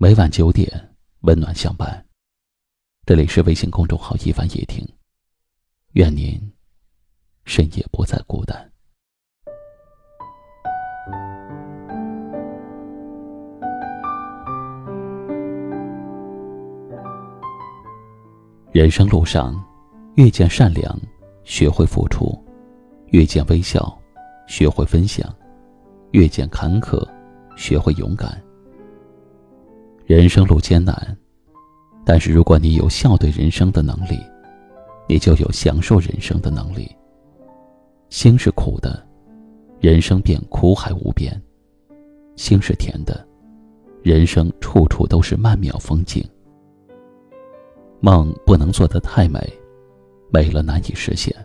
每晚九点，温暖相伴。这里是微信公众号“一凡夜听”，愿您深夜不再孤单。人生路上，遇见善良，学会付出；遇见微笑，学会分享；遇见坎坷，学会勇敢。人生路艰难，但是如果你有笑对人生的能力，你就有享受人生的能力。心是苦的，人生便苦海无边；心是甜的，人生处处都是曼妙风景。梦不能做得太美，美了难以实现；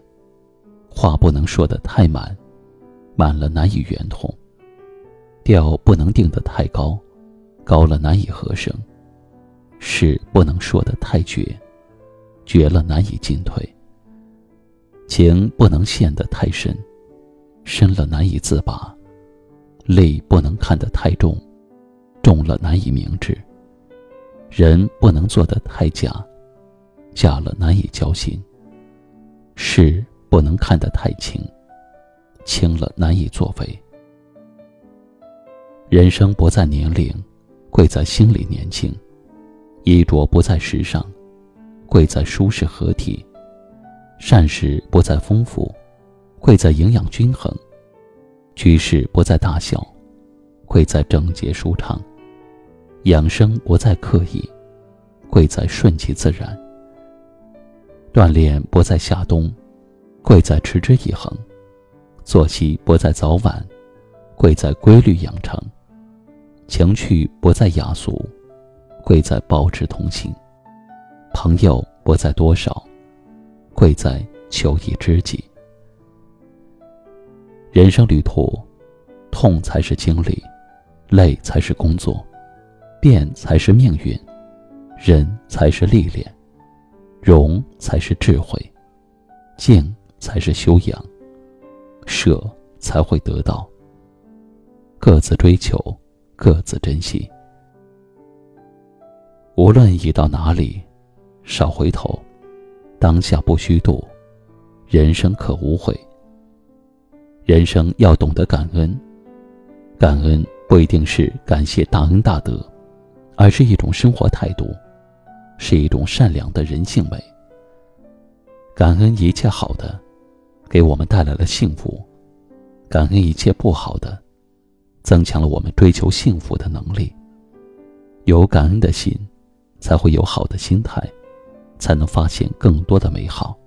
话不能说得太满，满了难以圆通；调不能定得太高。高了难以合声，事不能说得太绝，绝了难以进退。情不能陷得太深，深了难以自拔。泪不能看得太重，重了难以明智。人不能做得太假，假了难以交心。事不能看得太轻，轻了难以作为。人生不在年龄。贵在心里年轻，衣着不在时尚，贵在舒适合体；膳食不在丰富，贵在营养均衡；居室不在大小，贵在整洁舒畅；养生不在刻意，贵在顺其自然；锻炼不在夏冬，贵在持之以恒；作息不在早晚，贵在规律养成。情趣不在雅俗，贵在保持同情；朋友不在多少，贵在求一知己。人生旅途，痛才是经历，累才是工作，变才是命运，忍才是历练，容才是智慧，静才是修养，舍才会得到。各自追求。各自珍惜。无论已到哪里，少回头，当下不虚度，人生可无悔。人生要懂得感恩，感恩不一定是感谢大恩大德，而是一种生活态度，是一种善良的人性美。感恩一切好的，给我们带来了幸福；感恩一切不好的。增强了我们追求幸福的能力。有感恩的心，才会有好的心态，才能发现更多的美好。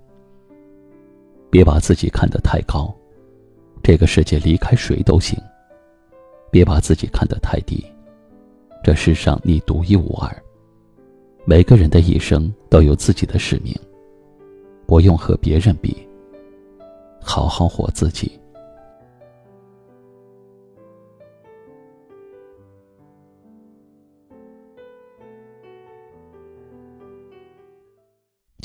别把自己看得太高，这个世界离开谁都行；别把自己看得太低，这世上你独一无二。每个人的一生都有自己的使命，不用和别人比，好好活自己。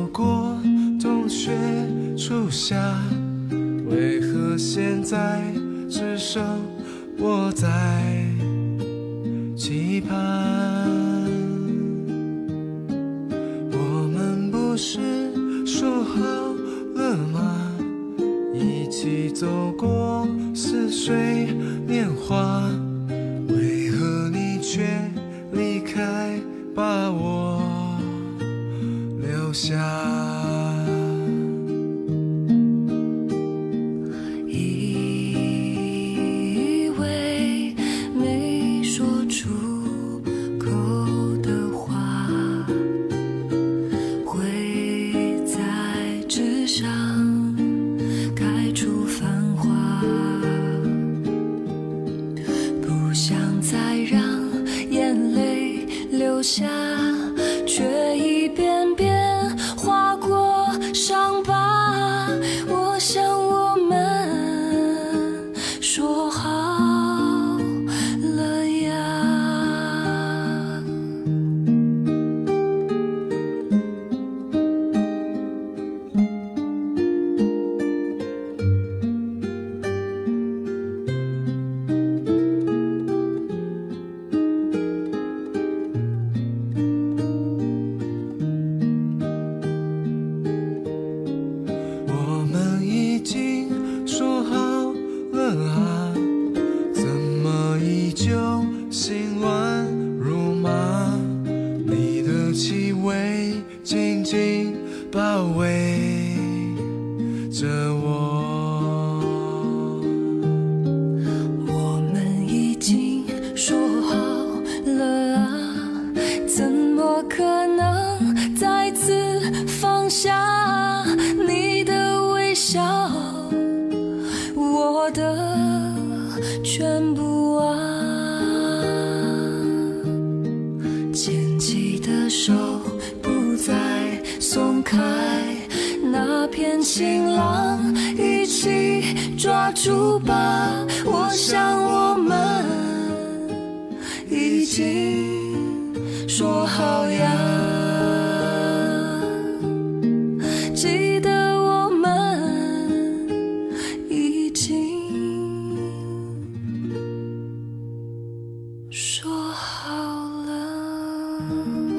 走过冬雪初夏，为何现在只剩我在期盼？我们不是说好了吗？一起走过似水年华。为何你却离开，把我留下以为没说出口的话，会在纸上开出繁花，不想再让眼泪流下。着我。我们已经说好了啊，怎么可能再次放下你的微笑，我的全部啊？牵起的手不再松开，那片晴朗一起抓住吧我想我们已经说好呀。记得我们已经说好了。